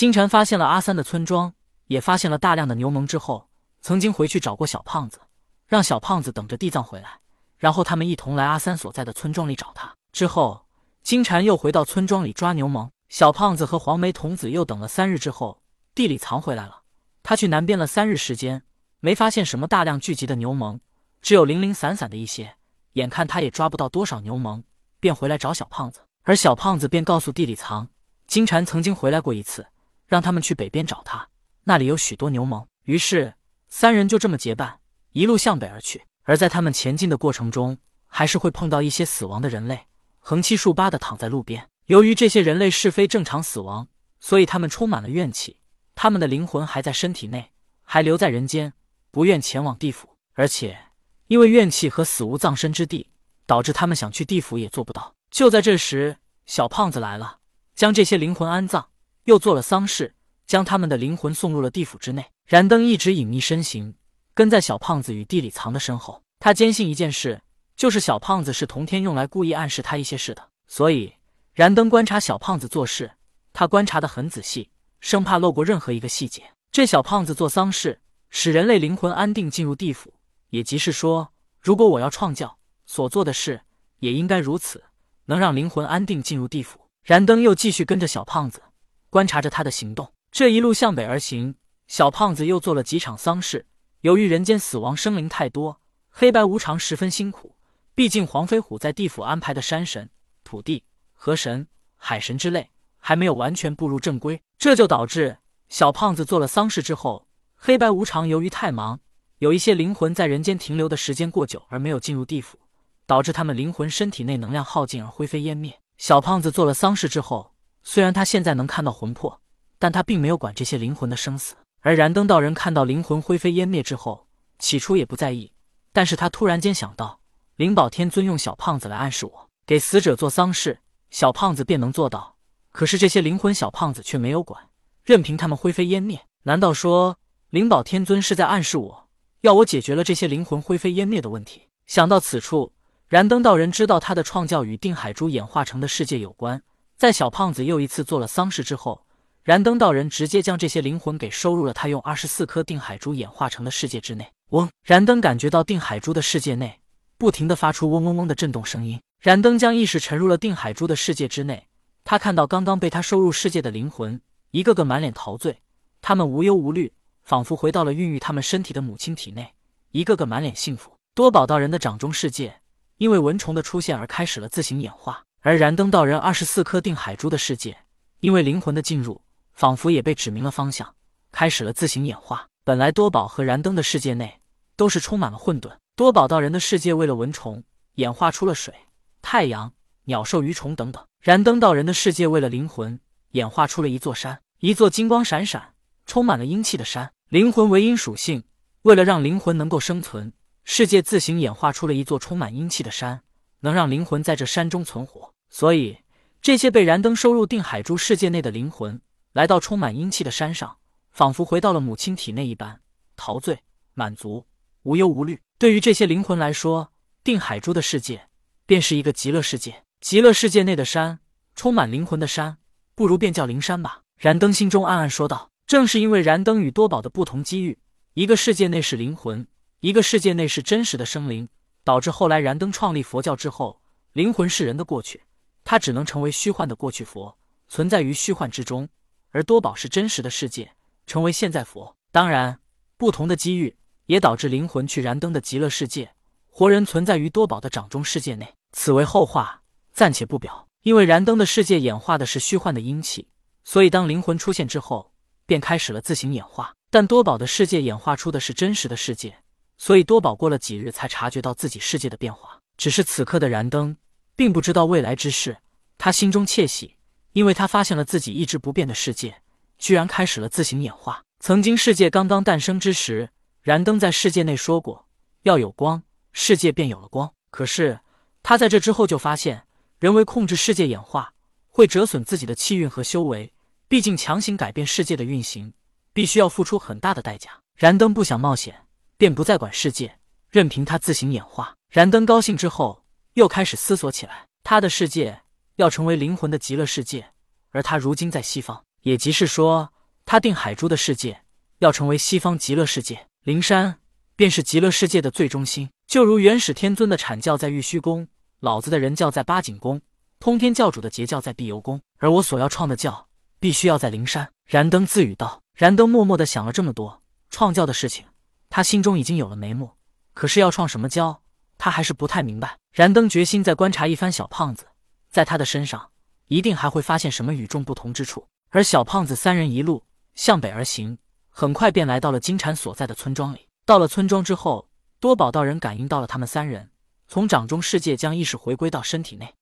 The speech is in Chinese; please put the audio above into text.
金蝉发现了阿三的村庄，也发现了大量的牛虻之后，曾经回去找过小胖子，让小胖子等着地藏回来，然后他们一同来阿三所在的村庄里找他。之后，金蝉又回到村庄里抓牛虻。小胖子和黄眉童子又等了三日之后，地里藏回来了。他去南边了三日时间，没发现什么大量聚集的牛虻，只有零零散散的一些。眼看他也抓不到多少牛虻，便回来找小胖子。而小胖子便告诉地里藏金蝉曾经回来过一次，让他们去北边找他，那里有许多牛虻。于是三人就这么结伴，一路向北而去。而在他们前进的过程中，还是会碰到一些死亡的人类，横七竖八的躺在路边。由于这些人类是非正常死亡，所以他们充满了怨气。他们的灵魂还在身体内，还留在人间，不愿前往地府。而且，因为怨气和死无葬身之地，导致他们想去地府也做不到。就在这时，小胖子来了，将这些灵魂安葬，又做了丧事，将他们的灵魂送入了地府之内。燃灯一直隐匿身形，跟在小胖子与地里藏的身后。他坚信一件事，就是小胖子是同天用来故意暗示他一些事的，所以。燃灯观察小胖子做事，他观察的很仔细，生怕漏过任何一个细节。这小胖子做丧事，使人类灵魂安定进入地府，也即是说，如果我要创教，所做的事也应该如此，能让灵魂安定进入地府。燃灯又继续跟着小胖子，观察着他的行动。这一路向北而行，小胖子又做了几场丧事。由于人间死亡生灵太多，黑白无常十分辛苦。毕竟黄飞虎在地府安排的山神、土地。河神、海神之类还没有完全步入正规，这就导致小胖子做了丧事之后，黑白无常由于太忙，有一些灵魂在人间停留的时间过久而没有进入地府，导致他们灵魂身体内能量耗尽而灰飞烟灭。小胖子做了丧事之后，虽然他现在能看到魂魄，但他并没有管这些灵魂的生死。而燃灯道人看到灵魂灰飞烟灭之后，起初也不在意，但是他突然间想到，灵宝天尊用小胖子来暗示我，给死者做丧事。小胖子便能做到，可是这些灵魂小胖子却没有管，任凭他们灰飞烟灭。难道说灵宝天尊是在暗示我，要我解决了这些灵魂灰飞烟灭的问题？想到此处，燃灯道人知道他的创教与定海珠演化成的世界有关。在小胖子又一次做了丧事之后，燃灯道人直接将这些灵魂给收入了他用二十四颗定海珠演化成的世界之内。嗡！燃灯感觉到定海珠的世界内不停的发出嗡嗡嗡的震动声音。燃灯将意识沉入了定海珠的世界之内，他看到刚刚被他收入世界的灵魂，一个个满脸陶醉，他们无忧无虑，仿佛回到了孕育他们身体的母亲体内，一个个满脸幸福。多宝道人的掌中世界因为蚊虫的出现而开始了自行演化，而燃灯道人二十四颗定海珠的世界因为灵魂的进入，仿佛也被指明了方向，开始了自行演化。本来多宝和燃灯的世界内都是充满了混沌，多宝道人的世界为了蚊虫演化出了水。太阳、鸟兽、鱼虫等等，燃灯道人的世界为了灵魂演化出了一座山，一座金光闪闪、充满了阴气的山。灵魂为阴属性，为了让灵魂能够生存，世界自行演化出了一座充满阴气的山，能让灵魂在这山中存活。所以，这些被燃灯收入定海珠世界内的灵魂，来到充满阴气的山上，仿佛回到了母亲体内一般，陶醉、满足、无忧无虑。对于这些灵魂来说，定海珠的世界。便是一个极乐世界，极乐世界内的山，充满灵魂的山，不如便叫灵山吧。燃灯心中暗暗说道。正是因为燃灯与多宝的不同机遇，一个世界内是灵魂，一个世界内是真实的生灵，导致后来燃灯创立佛教之后，灵魂是人的过去，他只能成为虚幻的过去佛，存在于虚幻之中；而多宝是真实的世界，成为现在佛。当然，不同的机遇也导致灵魂去燃灯的极乐世界，活人存在于多宝的掌中世界内。此为后话，暂且不表。因为燃灯的世界演化的是虚幻的阴气，所以当灵魂出现之后，便开始了自行演化。但多宝的世界演化出的是真实的世界，所以多宝过了几日才察觉到自己世界的变化。只是此刻的燃灯并不知道未来之事，他心中窃喜，因为他发现了自己一直不变的世界居然开始了自行演化。曾经世界刚刚诞生之时，燃灯在世界内说过，要有光，世界便有了光。可是。他在这之后就发现，人为控制世界演化，会折损自己的气运和修为。毕竟强行改变世界的运行，必须要付出很大的代价。燃灯不想冒险，便不再管世界，任凭它自行演化。燃灯高兴之后，又开始思索起来。他的世界要成为灵魂的极乐世界，而他如今在西方，也即是说，他定海珠的世界要成为西方极乐世界，灵山便是极乐世界的最中心。就如元始天尊的阐教在玉虚宫，老子的人教在八景宫，通天教主的截教在碧游宫，而我所要创的教必须要在灵山。燃灯自语道：“燃灯默默的想了这么多创教的事情，他心中已经有了眉目，可是要创什么教，他还是不太明白。燃灯决心再观察一番小胖子，在他的身上一定还会发现什么与众不同之处。”而小胖子三人一路向北而行，很快便来到了金蝉所在的村庄里。到了村庄之后，多宝道人感应到了他们三人，从掌中世界将意识回归到身体内。